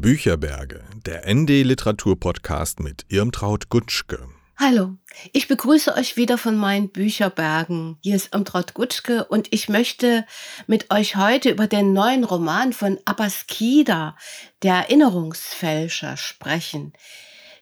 Bücherberge, der ND Literatur Podcast mit Irmtraut Gutschke. Hallo, ich begrüße euch wieder von meinen Bücherbergen. Hier ist Irmtraut Gutschke und ich möchte mit euch heute über den neuen Roman von Abbas Kida, der Erinnerungsfälscher, sprechen,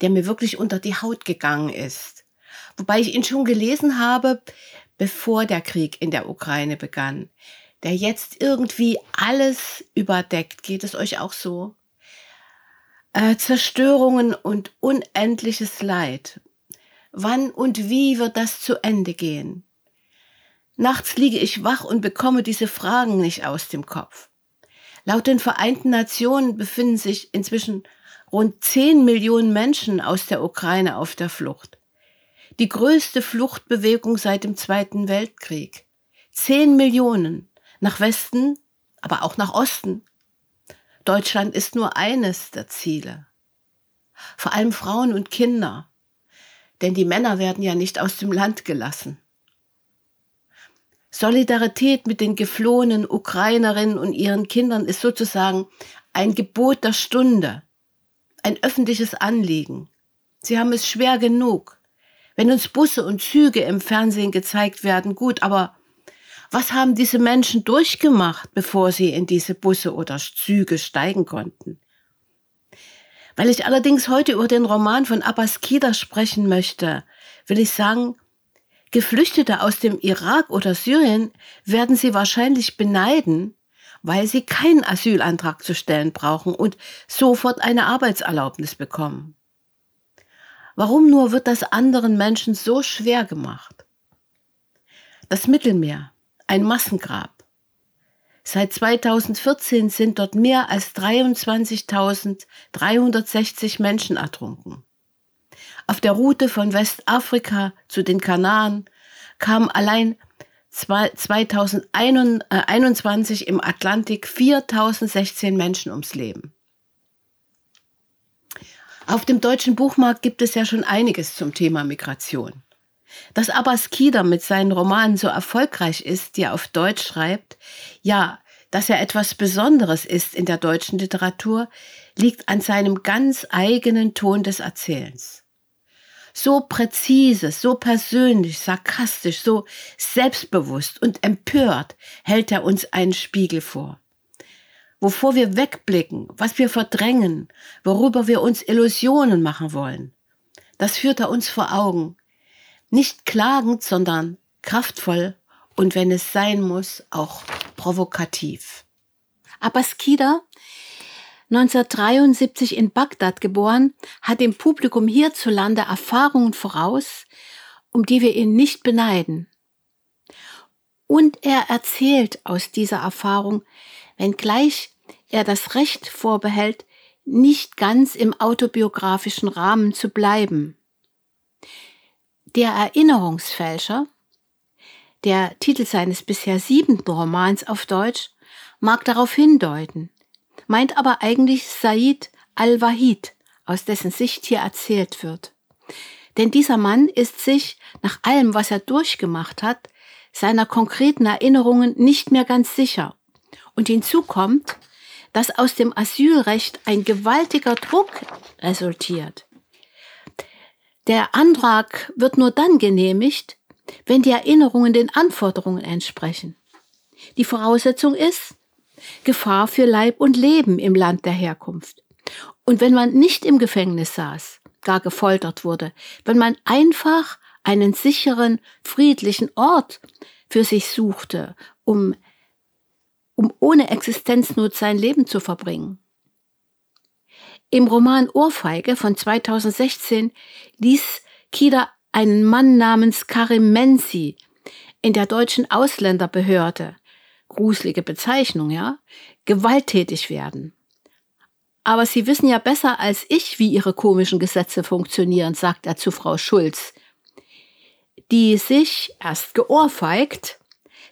der mir wirklich unter die Haut gegangen ist. Wobei ich ihn schon gelesen habe, bevor der Krieg in der Ukraine begann, der jetzt irgendwie alles überdeckt. Geht es euch auch so? Äh, Zerstörungen und unendliches Leid. Wann und wie wird das zu Ende gehen? Nachts liege ich wach und bekomme diese Fragen nicht aus dem Kopf. Laut den Vereinten Nationen befinden sich inzwischen rund 10 Millionen Menschen aus der Ukraine auf der Flucht. Die größte Fluchtbewegung seit dem Zweiten Weltkrieg. 10 Millionen nach Westen, aber auch nach Osten. Deutschland ist nur eines der Ziele. Vor allem Frauen und Kinder, denn die Männer werden ja nicht aus dem Land gelassen. Solidarität mit den geflohenen Ukrainerinnen und ihren Kindern ist sozusagen ein Gebot der Stunde, ein öffentliches Anliegen. Sie haben es schwer genug. Wenn uns Busse und Züge im Fernsehen gezeigt werden, gut, aber was haben diese Menschen durchgemacht, bevor sie in diese Busse oder Züge steigen konnten? Weil ich allerdings heute über den Roman von Abbas Kida sprechen möchte, will ich sagen, Geflüchtete aus dem Irak oder Syrien werden sie wahrscheinlich beneiden, weil sie keinen Asylantrag zu stellen brauchen und sofort eine Arbeitserlaubnis bekommen. Warum nur wird das anderen Menschen so schwer gemacht? Das Mittelmeer, ein Massengrab. Seit 2014 sind dort mehr als 23.360 Menschen ertrunken. Auf der Route von Westafrika zu den Kanaren kamen allein 2021 im Atlantik 4016 Menschen ums Leben. Auf dem deutschen Buchmarkt gibt es ja schon einiges zum Thema Migration. Dass Abbas Kida mit seinen Romanen so erfolgreich ist, die er auf Deutsch schreibt, ja, dass er etwas Besonderes ist in der deutschen Literatur, liegt an seinem ganz eigenen Ton des Erzählens. So präzise, so persönlich, sarkastisch, so selbstbewusst und empört hält er uns einen Spiegel vor. Wovor wir wegblicken, was wir verdrängen, worüber wir uns Illusionen machen wollen, das führt er uns vor Augen nicht klagend, sondern kraftvoll und wenn es sein muss, auch provokativ. Abbas Kida, 1973 in Bagdad geboren, hat dem Publikum hierzulande Erfahrungen voraus, um die wir ihn nicht beneiden. Und er erzählt aus dieser Erfahrung, wenngleich er das Recht vorbehält, nicht ganz im autobiografischen Rahmen zu bleiben. Der Erinnerungsfälscher, der Titel seines bisher siebenten Romans auf Deutsch, mag darauf hindeuten, meint aber eigentlich Said al-Wahid, aus dessen Sicht hier erzählt wird. Denn dieser Mann ist sich, nach allem, was er durchgemacht hat, seiner konkreten Erinnerungen nicht mehr ganz sicher. Und hinzu kommt, dass aus dem Asylrecht ein gewaltiger Druck resultiert. Der Antrag wird nur dann genehmigt, wenn die Erinnerungen den Anforderungen entsprechen. Die Voraussetzung ist Gefahr für Leib und Leben im Land der Herkunft. Und wenn man nicht im Gefängnis saß, gar gefoltert wurde, wenn man einfach einen sicheren, friedlichen Ort für sich suchte, um, um ohne Existenznot sein Leben zu verbringen. Im Roman Ohrfeige von 2016 ließ Kida einen Mann namens Karim Menzi in der deutschen Ausländerbehörde, gruselige Bezeichnung, ja, gewalttätig werden. Aber Sie wissen ja besser als ich, wie Ihre komischen Gesetze funktionieren, sagt er zu Frau Schulz, die sich erst geohrfeigt,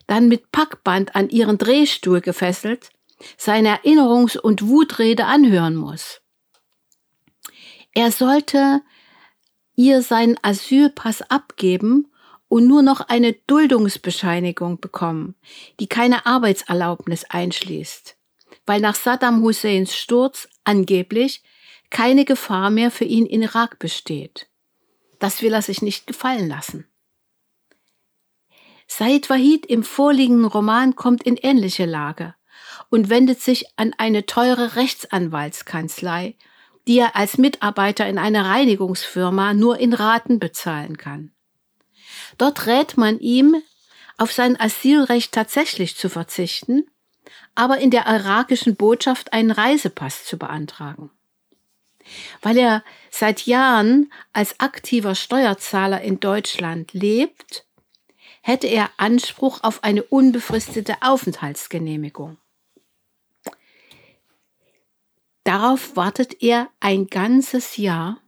dann mit Packband an ihren Drehstuhl gefesselt, seine Erinnerungs- und Wutrede anhören muss. Er sollte ihr seinen Asylpass abgeben und nur noch eine Duldungsbescheinigung bekommen, die keine Arbeitserlaubnis einschließt. weil nach Saddam Husseins Sturz angeblich keine Gefahr mehr für ihn in Irak besteht. Das will er sich nicht gefallen lassen. Said Wahid im vorliegenden Roman kommt in ähnliche Lage und wendet sich an eine teure Rechtsanwaltskanzlei, die er als Mitarbeiter in einer Reinigungsfirma nur in Raten bezahlen kann. Dort rät man ihm, auf sein Asylrecht tatsächlich zu verzichten, aber in der irakischen Botschaft einen Reisepass zu beantragen. Weil er seit Jahren als aktiver Steuerzahler in Deutschland lebt, hätte er Anspruch auf eine unbefristete Aufenthaltsgenehmigung. Darauf wartet er ein ganzes Jahr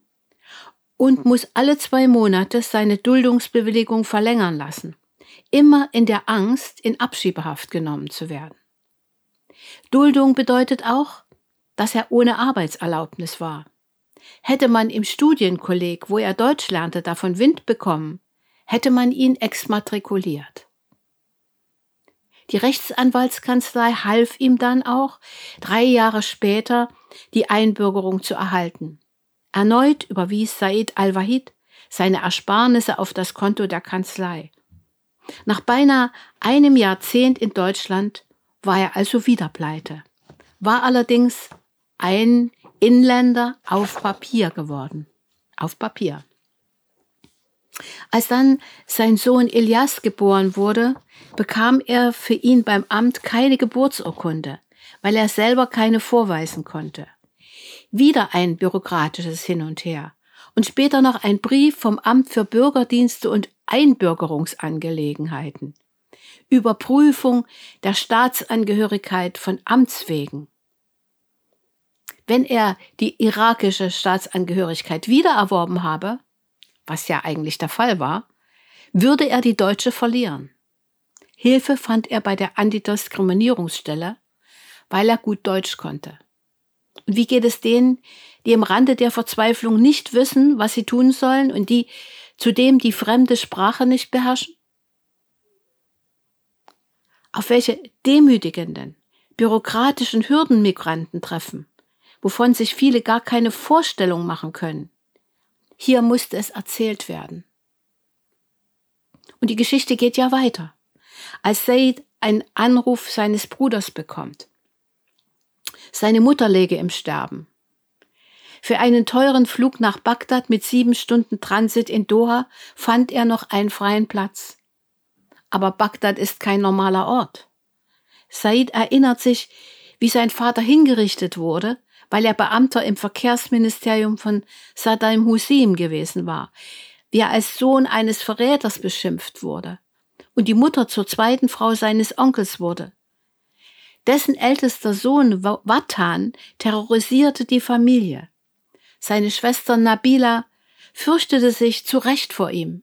und muss alle zwei Monate seine Duldungsbewilligung verlängern lassen, immer in der Angst, in Abschiebehaft genommen zu werden. Duldung bedeutet auch, dass er ohne Arbeitserlaubnis war. Hätte man im Studienkolleg, wo er Deutsch lernte, davon Wind bekommen, hätte man ihn exmatrikuliert. Die Rechtsanwaltskanzlei half ihm dann auch, drei Jahre später die Einbürgerung zu erhalten. Erneut überwies Said al-Wahid seine Ersparnisse auf das Konto der Kanzlei. Nach beinahe einem Jahrzehnt in Deutschland war er also wieder pleite, war allerdings ein Inländer auf Papier geworden. Auf Papier. Als dann sein Sohn Elias geboren wurde, bekam er für ihn beim Amt keine Geburtsurkunde, weil er selber keine vorweisen konnte. Wieder ein bürokratisches Hin und Her und später noch ein Brief vom Amt für Bürgerdienste und Einbürgerungsangelegenheiten. Überprüfung der Staatsangehörigkeit von Amts wegen. Wenn er die irakische Staatsangehörigkeit wiedererworben habe, was ja eigentlich der Fall war, würde er die Deutsche verlieren. Hilfe fand er bei der Antidiskriminierungsstelle, weil er gut Deutsch konnte. Und wie geht es denen, die im Rande der Verzweiflung nicht wissen, was sie tun sollen und die zudem die fremde Sprache nicht beherrschen? Auf welche demütigenden, bürokratischen Hürden Migranten treffen, wovon sich viele gar keine Vorstellung machen können. Hier musste es erzählt werden. Und die Geschichte geht ja weiter. Als Said einen Anruf seines Bruders bekommt. Seine Mutter läge im Sterben. Für einen teuren Flug nach Bagdad mit sieben Stunden Transit in Doha fand er noch einen freien Platz. Aber Bagdad ist kein normaler Ort. Said erinnert sich, wie sein Vater hingerichtet wurde, weil er Beamter im Verkehrsministerium von Saddam Hussein gewesen war, wie er als Sohn eines Verräters beschimpft wurde und die Mutter zur zweiten Frau seines Onkels wurde. Dessen ältester Sohn Watan terrorisierte die Familie. Seine Schwester Nabila fürchtete sich zu Recht vor ihm.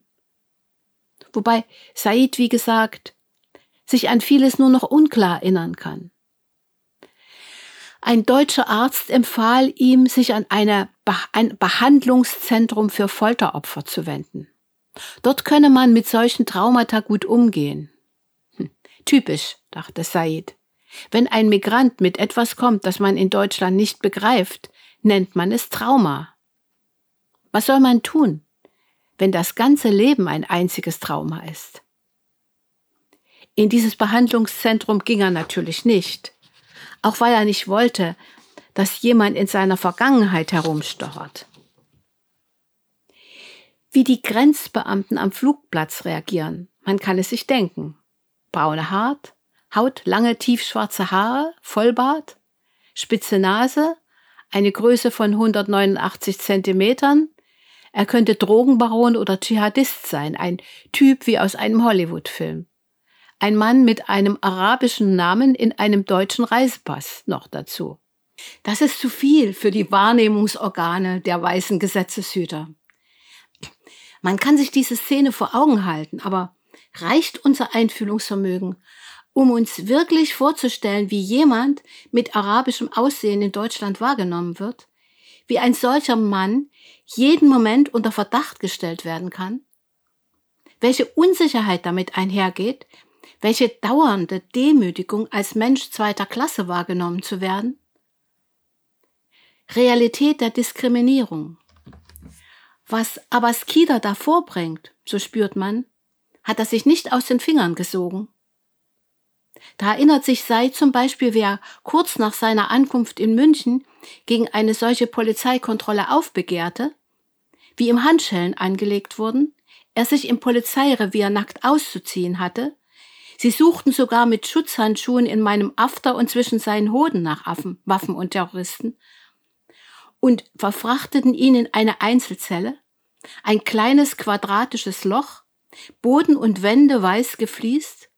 Wobei Said, wie gesagt, sich an vieles nur noch unklar erinnern kann. Ein deutscher Arzt empfahl ihm, sich an eine, ein Behandlungszentrum für Folteropfer zu wenden. Dort könne man mit solchen Traumata gut umgehen. Hm, typisch, dachte Said. Wenn ein Migrant mit etwas kommt, das man in Deutschland nicht begreift, nennt man es Trauma. Was soll man tun, wenn das ganze Leben ein einziges Trauma ist? In dieses Behandlungszentrum ging er natürlich nicht auch weil er nicht wollte, dass jemand in seiner Vergangenheit herumstochert. Wie die Grenzbeamten am Flugplatz reagieren, man kann es sich denken. Braune Haut, Haut, lange tiefschwarze Haare, Vollbart, spitze Nase, eine Größe von 189 Zentimetern. Er könnte Drogenbaron oder Dschihadist sein, ein Typ wie aus einem Hollywood-Film ein Mann mit einem arabischen Namen in einem deutschen Reisepass noch dazu. Das ist zu viel für die Wahrnehmungsorgane der weißen Gesetzeshüter. Man kann sich diese Szene vor Augen halten, aber reicht unser Einfühlungsvermögen, um uns wirklich vorzustellen, wie jemand mit arabischem Aussehen in Deutschland wahrgenommen wird, wie ein solcher Mann jeden Moment unter Verdacht gestellt werden kann, welche Unsicherheit damit einhergeht, welche dauernde Demütigung als Mensch zweiter Klasse wahrgenommen zu werden? Realität der Diskriminierung. Was Abaskida da vorbringt, so spürt man, hat er sich nicht aus den Fingern gesogen. Da erinnert sich Sei zum Beispiel, wer kurz nach seiner Ankunft in München gegen eine solche Polizeikontrolle aufbegehrte, wie ihm Handschellen angelegt wurden, er sich im Polizeirevier nackt auszuziehen hatte, sie suchten sogar mit Schutzhandschuhen in meinem After und zwischen seinen Hoden nach Affen, Waffen und Terroristen und verfrachteten ihn in eine Einzelzelle, ein kleines quadratisches Loch, Boden und Wände weiß gefliest.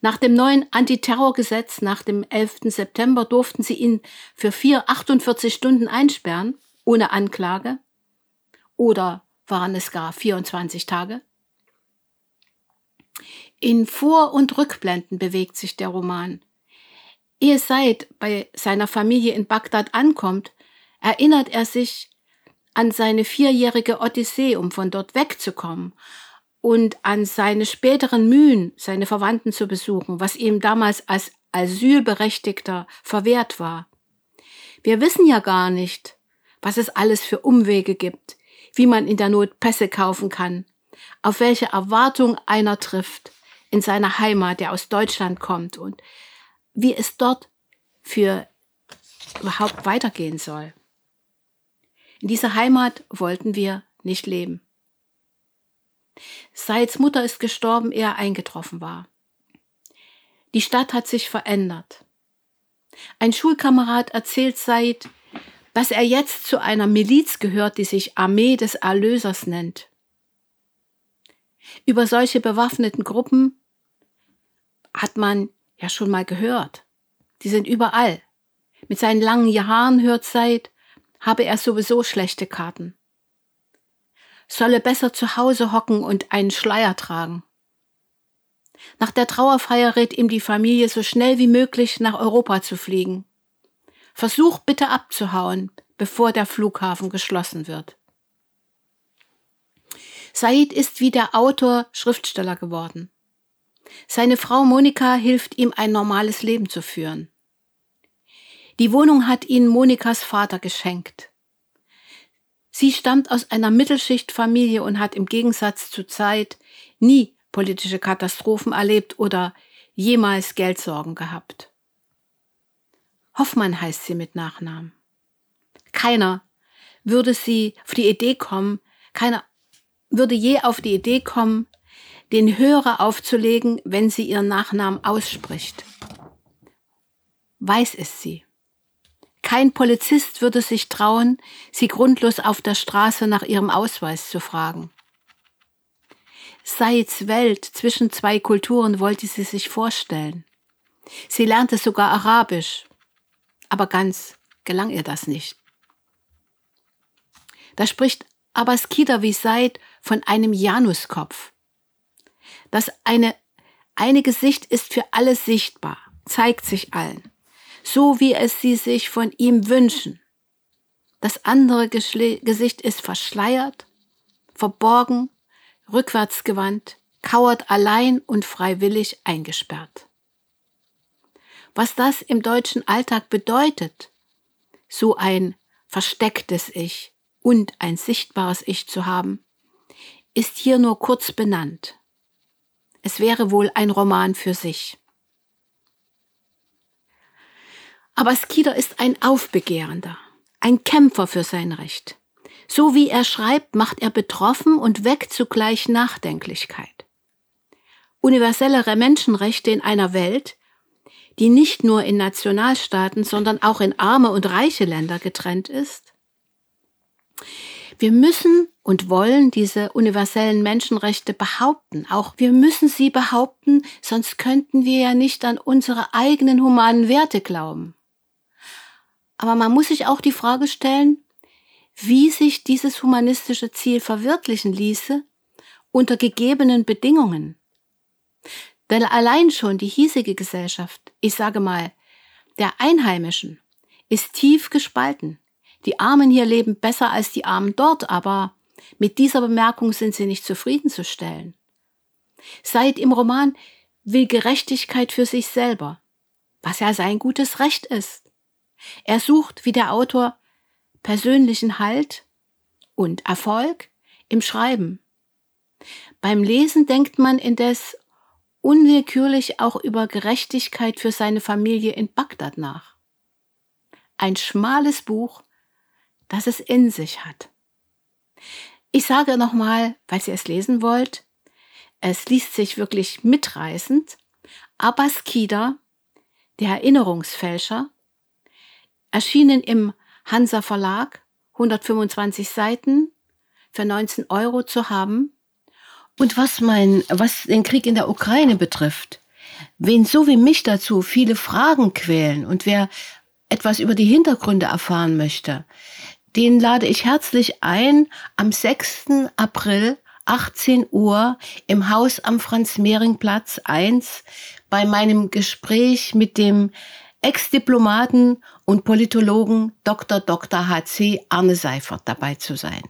Nach dem neuen Antiterrorgesetz nach dem 11. September durften sie ihn für vier 48 Stunden einsperren, ohne Anklage. Oder waren es gar 24 Tage? In Vor- und Rückblenden bewegt sich der Roman. Ehe Said bei seiner Familie in Bagdad ankommt, erinnert er sich an seine vierjährige Odyssee, um von dort wegzukommen und an seine späteren Mühen, seine Verwandten zu besuchen, was ihm damals als Asylberechtigter verwehrt war. Wir wissen ja gar nicht, was es alles für Umwege gibt, wie man in der Not Pässe kaufen kann, auf welche Erwartung einer trifft in seiner Heimat, der aus Deutschland kommt und wie es dort für überhaupt weitergehen soll. In dieser Heimat wollten wir nicht leben. Seids Mutter ist gestorben, ehe er eingetroffen war. Die Stadt hat sich verändert. Ein Schulkamerad erzählt Said, dass er jetzt zu einer Miliz gehört, die sich Armee des Erlösers nennt. Über solche bewaffneten Gruppen hat man ja schon mal gehört. Die sind überall. Mit seinen langen Haaren hört Said, habe er sowieso schlechte Karten. Solle besser zu Hause hocken und einen Schleier tragen. Nach der Trauerfeier rät ihm die Familie so schnell wie möglich nach Europa zu fliegen. Versuch bitte abzuhauen, bevor der Flughafen geschlossen wird. Said ist wie der Autor Schriftsteller geworden. Seine Frau Monika hilft ihm ein normales Leben zu führen. Die Wohnung hat ihnen Monikas Vater geschenkt. Sie stammt aus einer Mittelschichtfamilie und hat im Gegensatz zu Zeit nie politische Katastrophen erlebt oder jemals Geldsorgen gehabt. Hoffmann heißt sie mit Nachnamen. Keiner würde sie auf die Idee kommen, keiner würde je auf die Idee kommen, den Hörer aufzulegen, wenn sie ihren Nachnamen ausspricht. Weiß es sie. Kein Polizist würde sich trauen, sie grundlos auf der Straße nach ihrem Ausweis zu fragen. Saids Welt zwischen zwei Kulturen wollte sie sich vorstellen. Sie lernte sogar Arabisch, aber ganz gelang ihr das nicht. Da spricht Abbas Kidawi Said von einem Januskopf. Das eine, eine Gesicht ist für alle sichtbar, zeigt sich allen so wie es sie sich von ihm wünschen. Das andere Geschle Gesicht ist verschleiert, verborgen, rückwärtsgewandt, kauert allein und freiwillig eingesperrt. Was das im deutschen Alltag bedeutet, so ein verstecktes Ich und ein sichtbares Ich zu haben, ist hier nur kurz benannt. Es wäre wohl ein Roman für sich. Aber Skider ist ein Aufbegehrender, ein Kämpfer für sein Recht. So wie er schreibt, macht er betroffen und weckt zugleich Nachdenklichkeit. Universellere Menschenrechte in einer Welt, die nicht nur in Nationalstaaten, sondern auch in arme und reiche Länder getrennt ist. Wir müssen und wollen diese universellen Menschenrechte behaupten. Auch wir müssen sie behaupten, sonst könnten wir ja nicht an unsere eigenen humanen Werte glauben. Aber man muss sich auch die Frage stellen, wie sich dieses humanistische Ziel verwirklichen ließe unter gegebenen Bedingungen. Denn allein schon die hiesige Gesellschaft, ich sage mal, der Einheimischen, ist tief gespalten. Die Armen hier leben besser als die Armen dort, aber mit dieser Bemerkung sind sie nicht zufriedenzustellen. Seit im Roman will Gerechtigkeit für sich selber, was ja sein gutes Recht ist. Er sucht, wie der Autor, persönlichen Halt und Erfolg im Schreiben. Beim Lesen denkt man indes unwillkürlich auch über Gerechtigkeit für seine Familie in Bagdad nach. Ein schmales Buch, das es in sich hat. Ich sage nochmal, falls ihr es lesen wollt, es liest sich wirklich mitreißend. Abbas Kida, der Erinnerungsfälscher, erschienen im Hansa Verlag, 125 Seiten, für 19 Euro zu haben. Und was mein, was den Krieg in der Ukraine betrifft, wen so wie mich dazu viele Fragen quälen und wer etwas über die Hintergründe erfahren möchte, den lade ich herzlich ein am 6. April 18 Uhr im Haus am Franz-Mehring-Platz 1 bei meinem Gespräch mit dem Ex-Diplomaten und Politologen Dr. Dr. HC Arne Seifert dabei zu sein.